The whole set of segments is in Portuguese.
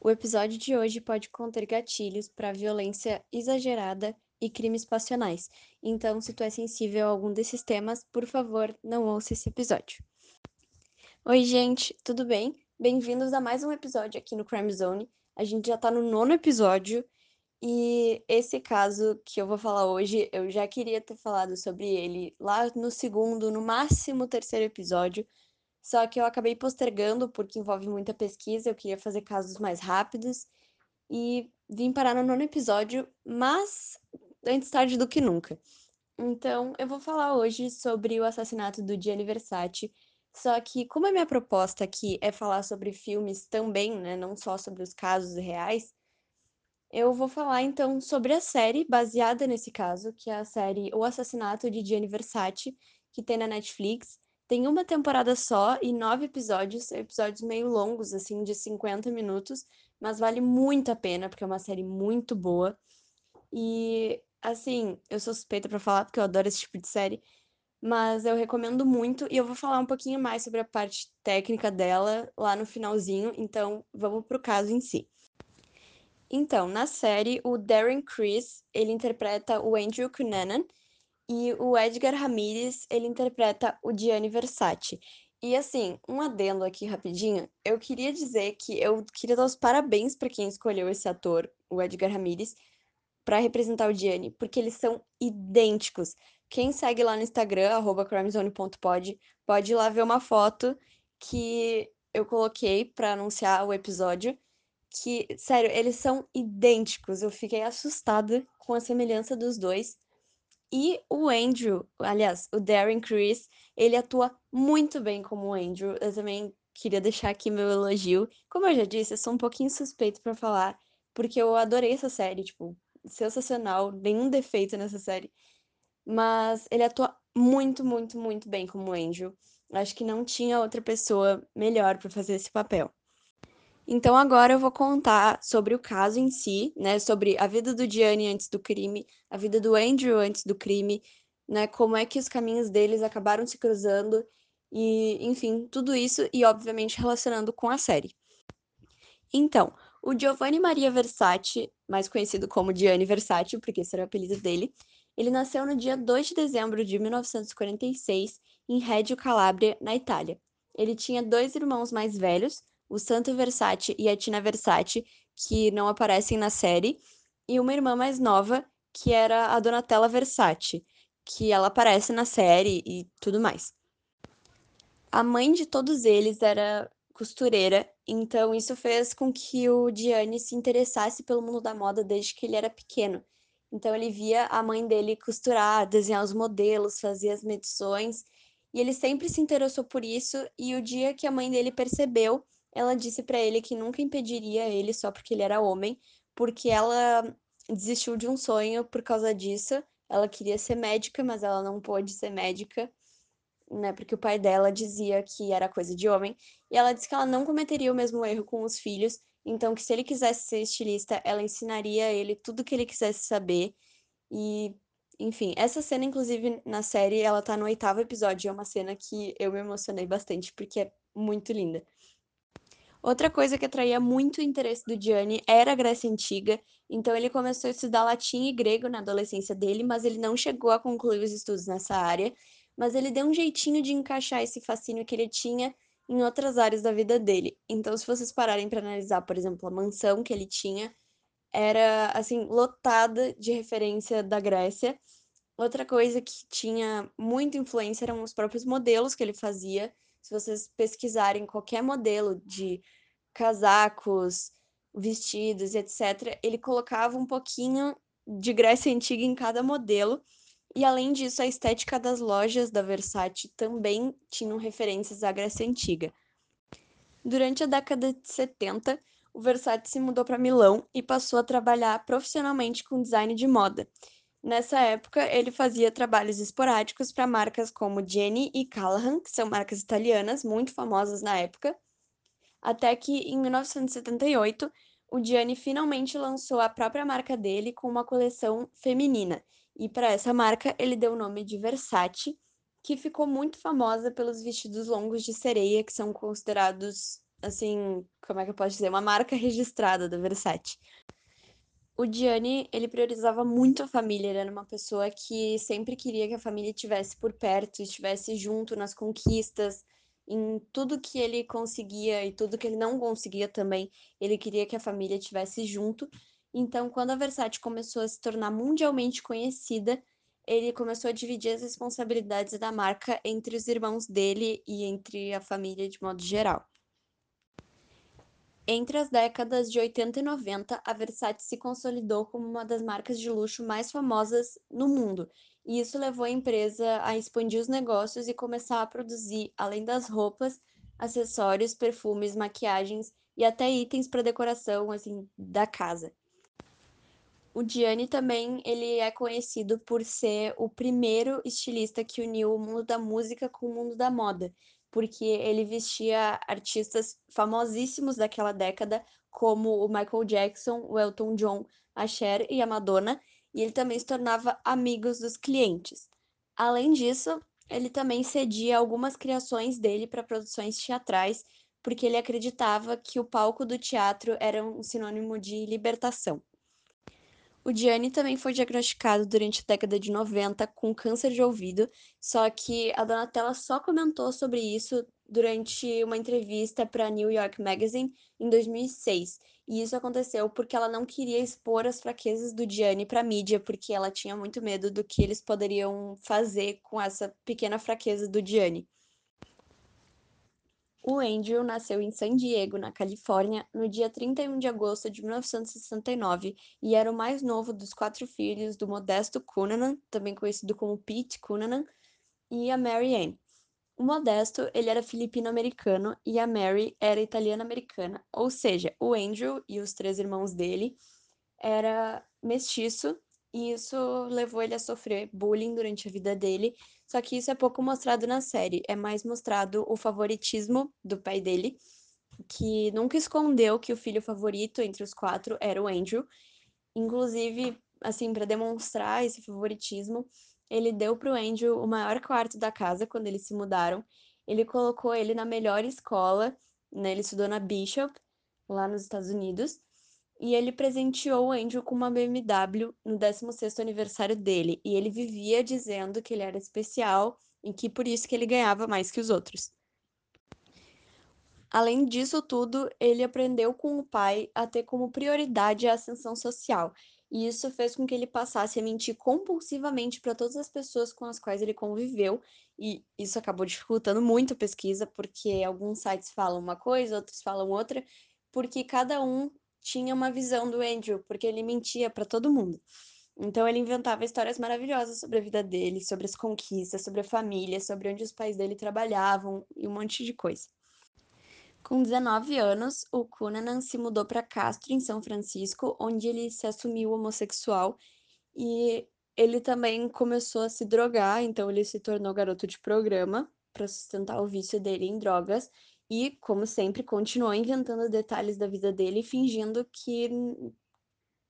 O episódio de hoje pode conter gatilhos para violência exagerada e crimes passionais. Então, se tu é sensível a algum desses temas, por favor, não ouça esse episódio. Oi, gente, tudo bem? Bem-vindos a mais um episódio aqui no Crime Zone. A gente já tá no nono episódio e esse caso que eu vou falar hoje, eu já queria ter falado sobre ele lá no segundo, no máximo terceiro episódio, só que eu acabei postergando porque envolve muita pesquisa, eu queria fazer casos mais rápidos e vim parar no nono episódio, mas antes tarde do que nunca. Então, eu vou falar hoje sobre o assassinato do Gianni Versace, só que como a minha proposta aqui é falar sobre filmes também, né, não só sobre os casos reais, eu vou falar então sobre a série baseada nesse caso, que é a série O Assassinato de Gianni Versace, que tem na Netflix. Tem uma temporada só e nove episódios, episódios meio longos, assim, de 50 minutos, mas vale muito a pena, porque é uma série muito boa. E, assim, eu sou suspeita pra falar, porque eu adoro esse tipo de série, mas eu recomendo muito e eu vou falar um pouquinho mais sobre a parte técnica dela lá no finalzinho, então vamos pro caso em si. Então, na série, o Darren Criss, ele interpreta o Andrew Cunanan, e o Edgar Ramirez, ele interpreta o Gianni Versace. E assim, um adendo aqui rapidinho, eu queria dizer que eu queria dar os parabéns para quem escolheu esse ator, o Edgar Ramirez, para representar o Gianni, porque eles são idênticos. Quem segue lá no Instagram, arroba crimezone.pod, pode ir lá ver uma foto que eu coloquei para anunciar o episódio, que, sério, eles são idênticos. Eu fiquei assustada com a semelhança dos dois. E o Andrew, aliás, o Darren Criss, ele atua muito bem como o Andrew. Eu também queria deixar aqui meu elogio. Como eu já disse, eu sou um pouquinho suspeito para falar, porque eu adorei essa série, tipo, sensacional, nenhum defeito nessa série. Mas ele atua muito, muito, muito bem como Andrew. Acho que não tinha outra pessoa melhor para fazer esse papel. Então agora eu vou contar sobre o caso em si, né, sobre a vida do Gianni antes do crime, a vida do Andrew antes do crime, né, como é que os caminhos deles acabaram se cruzando e, enfim, tudo isso e obviamente relacionando com a série. Então, o Giovanni Maria Versace, mais conhecido como Gianni Versace, porque esse era o apelido dele, ele nasceu no dia 2 de dezembro de 1946 em Reggio Calabria, na Itália. Ele tinha dois irmãos mais velhos, o Santo Versace e a Tina Versace, que não aparecem na série, e uma irmã mais nova, que era a Donatella Versace, que ela aparece na série e tudo mais. A mãe de todos eles era costureira, então isso fez com que o Gianni se interessasse pelo mundo da moda desde que ele era pequeno. Então ele via a mãe dele costurar, desenhar os modelos, fazer as medições, e ele sempre se interessou por isso, e o dia que a mãe dele percebeu ela disse para ele que nunca impediria ele só porque ele era homem, porque ela desistiu de um sonho por causa disso. Ela queria ser médica, mas ela não pôde ser médica, né? Porque o pai dela dizia que era coisa de homem. E ela disse que ela não cometeria o mesmo erro com os filhos, então que se ele quisesse ser estilista, ela ensinaria a ele tudo que ele quisesse saber. E, enfim, essa cena, inclusive, na série, ela tá no oitavo episódio. É uma cena que eu me emocionei bastante, porque é muito linda. Outra coisa que atraía muito o interesse do Gianni era a Grécia Antiga, então ele começou a estudar latim e grego na adolescência dele, mas ele não chegou a concluir os estudos nessa área, mas ele deu um jeitinho de encaixar esse fascínio que ele tinha em outras áreas da vida dele. Então, se vocês pararem para analisar, por exemplo, a mansão que ele tinha, era assim lotada de referência da Grécia. Outra coisa que tinha muita influência eram os próprios modelos que ele fazia se vocês pesquisarem qualquer modelo de casacos, vestidos, etc., ele colocava um pouquinho de Grécia Antiga em cada modelo. E além disso, a estética das lojas da Versace também tinham referências à Grécia Antiga. Durante a década de 70, o Versace se mudou para Milão e passou a trabalhar profissionalmente com design de moda. Nessa época, ele fazia trabalhos esporádicos para marcas como Jenny e Callahan, que são marcas italianas muito famosas na época, até que em 1978 o Gianni finalmente lançou a própria marca dele com uma coleção feminina. E para essa marca ele deu o nome de Versace, que ficou muito famosa pelos vestidos longos de sereia, que são considerados assim, como é que eu posso dizer, uma marca registrada da Versace. O Gianni, ele priorizava muito a família, ele era uma pessoa que sempre queria que a família estivesse por perto, estivesse junto nas conquistas, em tudo que ele conseguia e tudo que ele não conseguia também, ele queria que a família estivesse junto. Então, quando a Versace começou a se tornar mundialmente conhecida, ele começou a dividir as responsabilidades da marca entre os irmãos dele e entre a família de modo geral. Entre as décadas de 80 e 90, a Versace se consolidou como uma das marcas de luxo mais famosas no mundo, e isso levou a empresa a expandir os negócios e começar a produzir, além das roupas, acessórios, perfumes, maquiagens e até itens para decoração assim da casa. O Gianni também ele é conhecido por ser o primeiro estilista que uniu o mundo da música com o mundo da moda porque ele vestia artistas famosíssimos daquela década, como o Michael Jackson, o Elton John, a Cher e a Madonna, e ele também se tornava amigos dos clientes. Além disso, ele também cedia algumas criações dele para produções teatrais, porque ele acreditava que o palco do teatro era um sinônimo de libertação. O Gianni também foi diagnosticado durante a década de 90 com câncer de ouvido, só que a Donatella só comentou sobre isso durante uma entrevista para New York Magazine em 2006. E isso aconteceu porque ela não queria expor as fraquezas do Gianni para a mídia, porque ela tinha muito medo do que eles poderiam fazer com essa pequena fraqueza do Gianni. O Andrew nasceu em San Diego, na Califórnia, no dia 31 de agosto de 1969 e era o mais novo dos quatro filhos do Modesto Cunanan, também conhecido como Pete Cunanan, e a Mary Ann. O Modesto, ele era filipino-americano e a Mary era italiana-americana, ou seja, o Andrew e os três irmãos dele era mestiço e isso levou ele a sofrer bullying durante a vida dele. Só que isso é pouco mostrado na série, é mais mostrado o favoritismo do pai dele, que nunca escondeu que o filho favorito entre os quatro era o Andrew. Inclusive, assim, para demonstrar esse favoritismo, ele deu para o Andrew o maior quarto da casa quando eles se mudaram. Ele colocou ele na melhor escola, né? Ele estudou na Bishop, lá nos Estados Unidos e ele presenteou o Andrew com uma BMW no 16º aniversário dele, e ele vivia dizendo que ele era especial e que por isso que ele ganhava mais que os outros. Além disso tudo, ele aprendeu com o pai a ter como prioridade a ascensão social, e isso fez com que ele passasse a mentir compulsivamente para todas as pessoas com as quais ele conviveu, e isso acabou dificultando muito a pesquisa, porque alguns sites falam uma coisa, outros falam outra, porque cada um tinha uma visão do Andrew, porque ele mentia para todo mundo. Então ele inventava histórias maravilhosas sobre a vida dele, sobre as conquistas, sobre a família, sobre onde os pais dele trabalhavam e um monte de coisa. Com 19 anos, o Cunanan se mudou para Castro, em São Francisco, onde ele se assumiu homossexual e ele também começou a se drogar, então ele se tornou garoto de programa para sustentar o vício dele em drogas e, como sempre, continuou inventando detalhes da vida dele, fingindo que,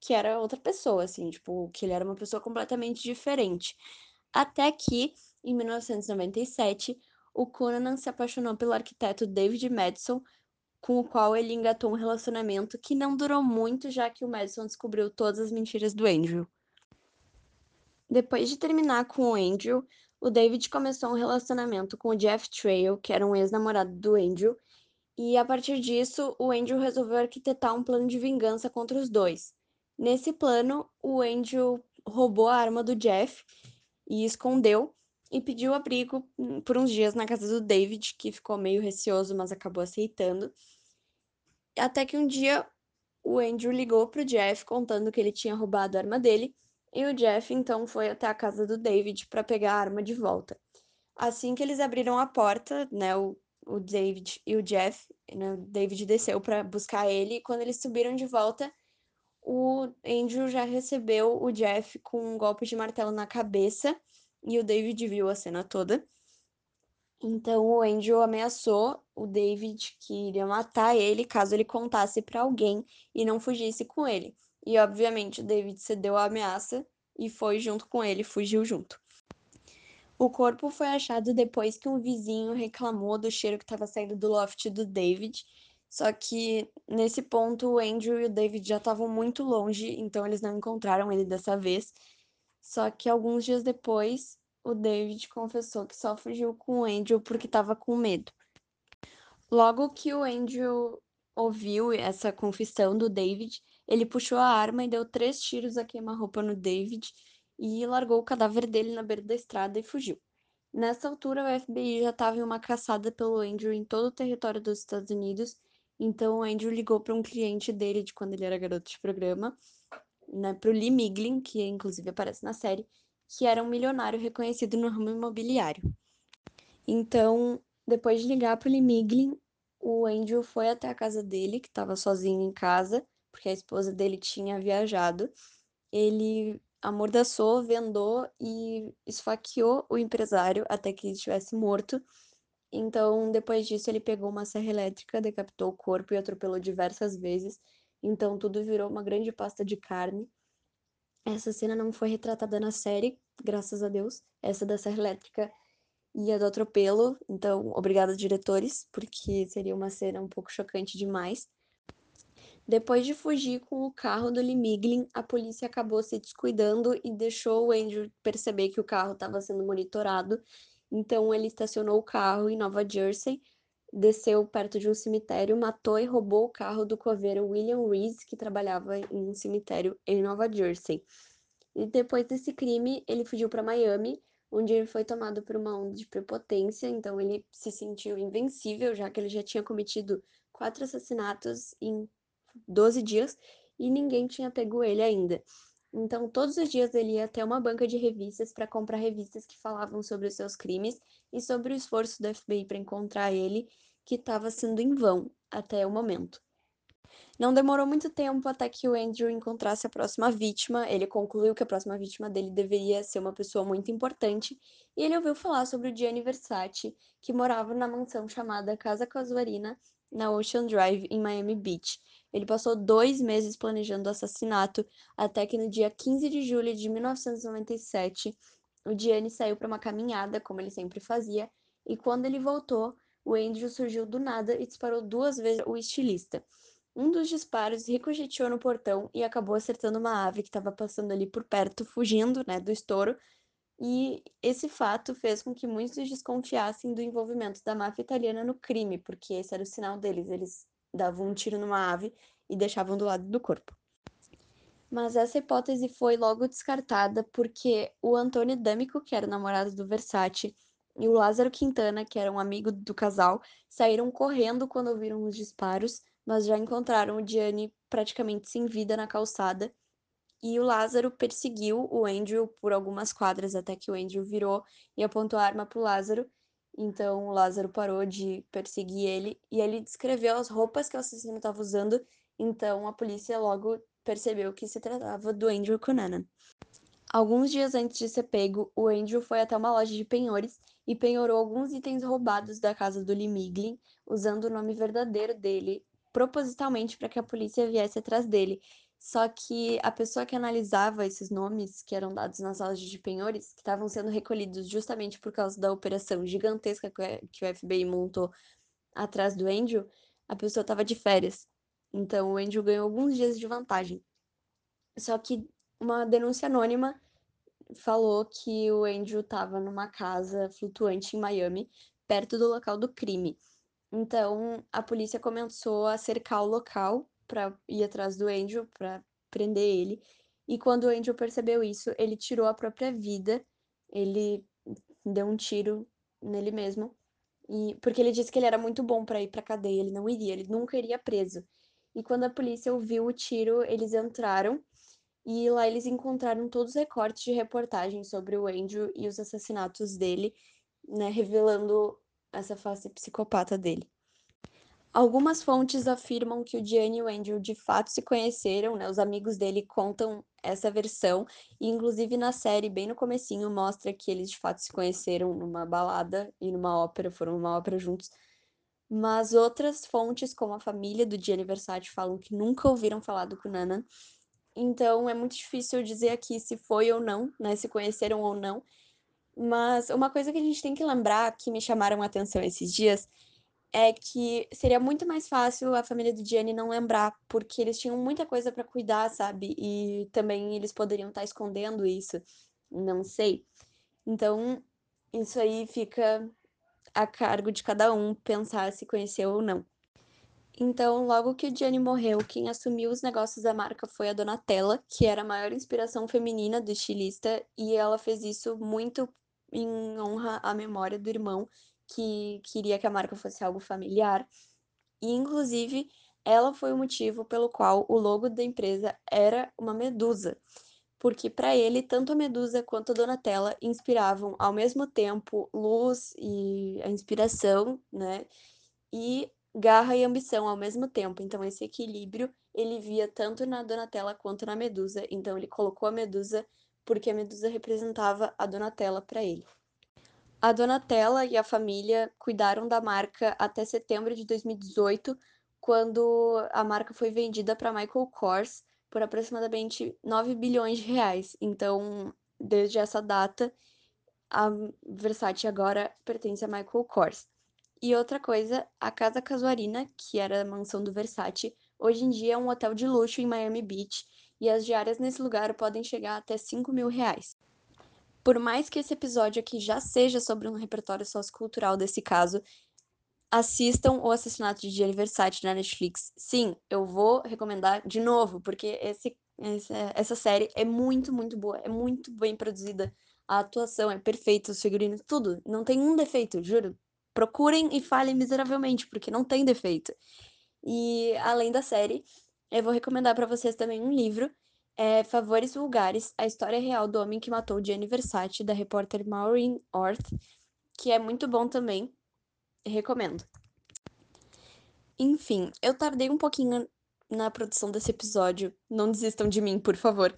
que era outra pessoa, assim, tipo, que ele era uma pessoa completamente diferente. Até que, em 1997, o Conan se apaixonou pelo arquiteto David Madison, com o qual ele engatou um relacionamento que não durou muito, já que o Madison descobriu todas as mentiras do Andrew. Depois de terminar com o Andrew, o David começou um relacionamento com o Jeff Trail, que era um ex-namorado do Andrew, e a partir disso, o Andrew resolveu arquitetar um plano de vingança contra os dois. Nesse plano, o Andrew roubou a arma do Jeff e escondeu e pediu abrigo hum, por uns dias na casa do David, que ficou meio receoso, mas acabou aceitando. Até que um dia o Andrew ligou pro Jeff contando que ele tinha roubado a arma dele e o Jeff então foi até a casa do David para pegar a arma de volta. Assim que eles abriram a porta, né, o, o David e o Jeff, né, o David desceu para buscar ele, e quando eles subiram de volta, o Andrew já recebeu o Jeff com um golpe de martelo na cabeça, e o David viu a cena toda. Então o Andrew ameaçou o David que iria matar ele caso ele contasse para alguém e não fugisse com ele. E obviamente o David cedeu à ameaça e foi junto com ele, fugiu junto. O corpo foi achado depois que um vizinho reclamou do cheiro que estava saindo do loft do David. Só que nesse ponto o Andrew e o David já estavam muito longe, então eles não encontraram ele dessa vez. Só que alguns dias depois, o David confessou que só fugiu com o Andrew porque estava com medo. Logo que o Andrew ouviu essa confissão do David, ele puxou a arma e deu três tiros a queima-roupa no David e largou o cadáver dele na beira da estrada e fugiu. Nessa altura, o FBI já estava em uma caçada pelo Andrew em todo o território dos Estados Unidos, então o Andrew ligou para um cliente dele de quando ele era garoto de programa, né, para o Lee Miglin, que inclusive aparece na série, que era um milionário reconhecido no ramo imobiliário. Então, depois de ligar para o Lee Miglin, o Andrew foi até a casa dele, que estava sozinho em casa, porque a esposa dele tinha viajado. Ele amordaçou, vendou e esfaqueou o empresário até que ele estivesse morto. Então, depois disso, ele pegou uma serra elétrica, decapitou o corpo e atropelou diversas vezes. Então, tudo virou uma grande pasta de carne. Essa cena não foi retratada na série, graças a Deus. Essa da serra elétrica e a do atropelo. Então, obrigada, diretores, porque seria uma cena um pouco chocante demais. Depois de fugir com o carro do Lee Miglin, a polícia acabou se descuidando e deixou o Andrew perceber que o carro estava sendo monitorado. Então ele estacionou o carro em Nova Jersey, desceu perto de um cemitério, matou e roubou o carro do coveiro William Reese, que trabalhava em um cemitério em Nova Jersey. E depois desse crime, ele fugiu para Miami, onde ele foi tomado por uma onda de prepotência, então ele se sentiu invencível, já que ele já tinha cometido quatro assassinatos em 12 dias e ninguém tinha pego ele ainda. Então, todos os dias ele ia até uma banca de revistas para comprar revistas que falavam sobre os seus crimes e sobre o esforço do FBI para encontrar ele, que estava sendo em vão até o momento. Não demorou muito tempo até que o Andrew encontrasse a próxima vítima. Ele concluiu que a próxima vítima dele deveria ser uma pessoa muito importante e ele ouviu falar sobre o Gianni Versace, que morava na mansão chamada Casa Casuarina, na Ocean Drive, em Miami Beach. Ele passou dois meses planejando o assassinato, até que no dia 15 de julho de 1997, o Gianni saiu para uma caminhada, como ele sempre fazia, e quando ele voltou, o Andrew surgiu do nada e disparou duas vezes o estilista. Um dos disparos ricocheteou no portão e acabou acertando uma ave que estava passando ali por perto, fugindo né, do estouro. E esse fato fez com que muitos desconfiassem do envolvimento da máfia italiana no crime, porque esse era o sinal deles. Eles davam um tiro numa ave e deixavam do lado do corpo. Mas essa hipótese foi logo descartada porque o Antônio D'Amico, que era o namorado do Versace, e o Lázaro Quintana, que era um amigo do casal, saíram correndo quando ouviram os disparos, mas já encontraram o Gianni praticamente sem vida na calçada. E o Lázaro perseguiu o Andrew por algumas quadras até que o Andrew virou e apontou a arma para o Lázaro. Então o Lázaro parou de perseguir ele e ele descreveu as roupas que o assassino estava usando. Então a polícia logo percebeu que se tratava do Andrew Cunanan. Alguns dias antes de ser pego, o Andrew foi até uma loja de penhores e penhorou alguns itens roubados da casa do Lee Miglin, usando o nome verdadeiro dele, propositalmente para que a polícia viesse atrás dele. Só que a pessoa que analisava esses nomes que eram dados nas aulas de penhores, que estavam sendo recolhidos justamente por causa da operação gigantesca que o FBI montou atrás do Andrew, a pessoa estava de férias. Então o Andrew ganhou alguns dias de vantagem. Só que uma denúncia anônima falou que o Andrew estava numa casa flutuante em Miami, perto do local do crime. Então a polícia começou a cercar o local para ir atrás do Andrew, para prender ele. E quando o Andrew percebeu isso, ele tirou a própria vida. Ele deu um tiro nele mesmo. E porque ele disse que ele era muito bom para ir para cadeia, ele não iria, ele nunca iria preso. E quando a polícia ouviu o tiro, eles entraram e lá eles encontraram todos os recortes de reportagens sobre o Andrew e os assassinatos dele, né, revelando essa face psicopata dele. Algumas fontes afirmam que o Gianni e o Andrew de fato se conheceram, né? Os amigos dele contam essa versão, e inclusive na série, bem no comecinho, mostra que eles de fato se conheceram numa balada e numa ópera, foram numa ópera juntos. Mas outras fontes, como a família do Gianni Versace, falam que nunca ouviram falar do Cunanan. Então é muito difícil dizer aqui se foi ou não, né? Se conheceram ou não. Mas uma coisa que a gente tem que lembrar, que me chamaram a atenção esses dias, é que seria muito mais fácil a família do Gianni não lembrar, porque eles tinham muita coisa pra cuidar, sabe, e também eles poderiam estar escondendo isso, não sei. Então, isso aí fica a cargo de cada um pensar se conheceu ou não. Então, logo que o Gianni morreu, quem assumiu os negócios da marca foi a Donatella, que era a maior inspiração feminina do estilista, e ela fez isso muito em honra à memória do irmão, que queria que a marca fosse algo familiar. E, inclusive, ela foi o motivo pelo qual o logo da empresa era uma medusa, porque para ele, tanto a medusa quanto a Donatella inspiravam ao mesmo tempo luz e a inspiração, né, e garra e ambição ao mesmo tempo. Então esse equilíbrio ele via tanto na Donatella quanto na Medusa, então ele colocou a Medusa porque a Medusa representava a Donatella para ele. A Donatella e a família cuidaram da marca até setembro de 2018, quando a marca foi vendida para Michael Kors por aproximadamente 9 bilhões de reais. Então, desde essa data, a Versace agora pertence a Michael Kors. E outra coisa, a Casa Casuarina, que era a mansão do Versace, hoje em dia é um hotel de luxo em Miami Beach, e as diárias nesse lugar podem chegar até 5 mil reais. Por mais que esse episódio aqui já seja sobre um repertório sociocultural desse caso, assistam O Assassinato de Gianni Versace na Netflix. Sim, eu vou recomendar de novo, porque esse, essa, série é muito, muito boa, é muito bem produzida. A atuação é perfeita, os figurinos, tudo. Não tem um defeito, juro procurem e falhem miseravelmente, porque não tem defeito. E além da série, eu vou recomendar para vocês também um livro, é Favores Vulgares, a história real do homem que matou Gianni Versace, da repórter Maureen Orth, que é muito bom também, recomendo. Enfim, eu tardei um pouquinho na produção desse episódio, não desistam de mim, por favor.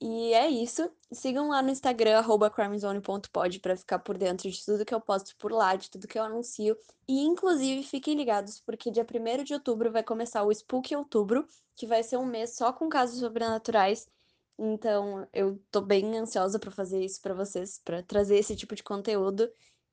E é isso. Sigam lá no Instagram, crimezone.pod, para ficar por dentro de tudo que eu posto por lá, de tudo que eu anuncio. E, inclusive, fiquem ligados, porque dia 1 de outubro vai começar o Spook Outubro, que vai ser um mês só com casos sobrenaturais. Então, eu tô bem ansiosa para fazer isso para vocês, para trazer esse tipo de conteúdo.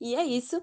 E é isso.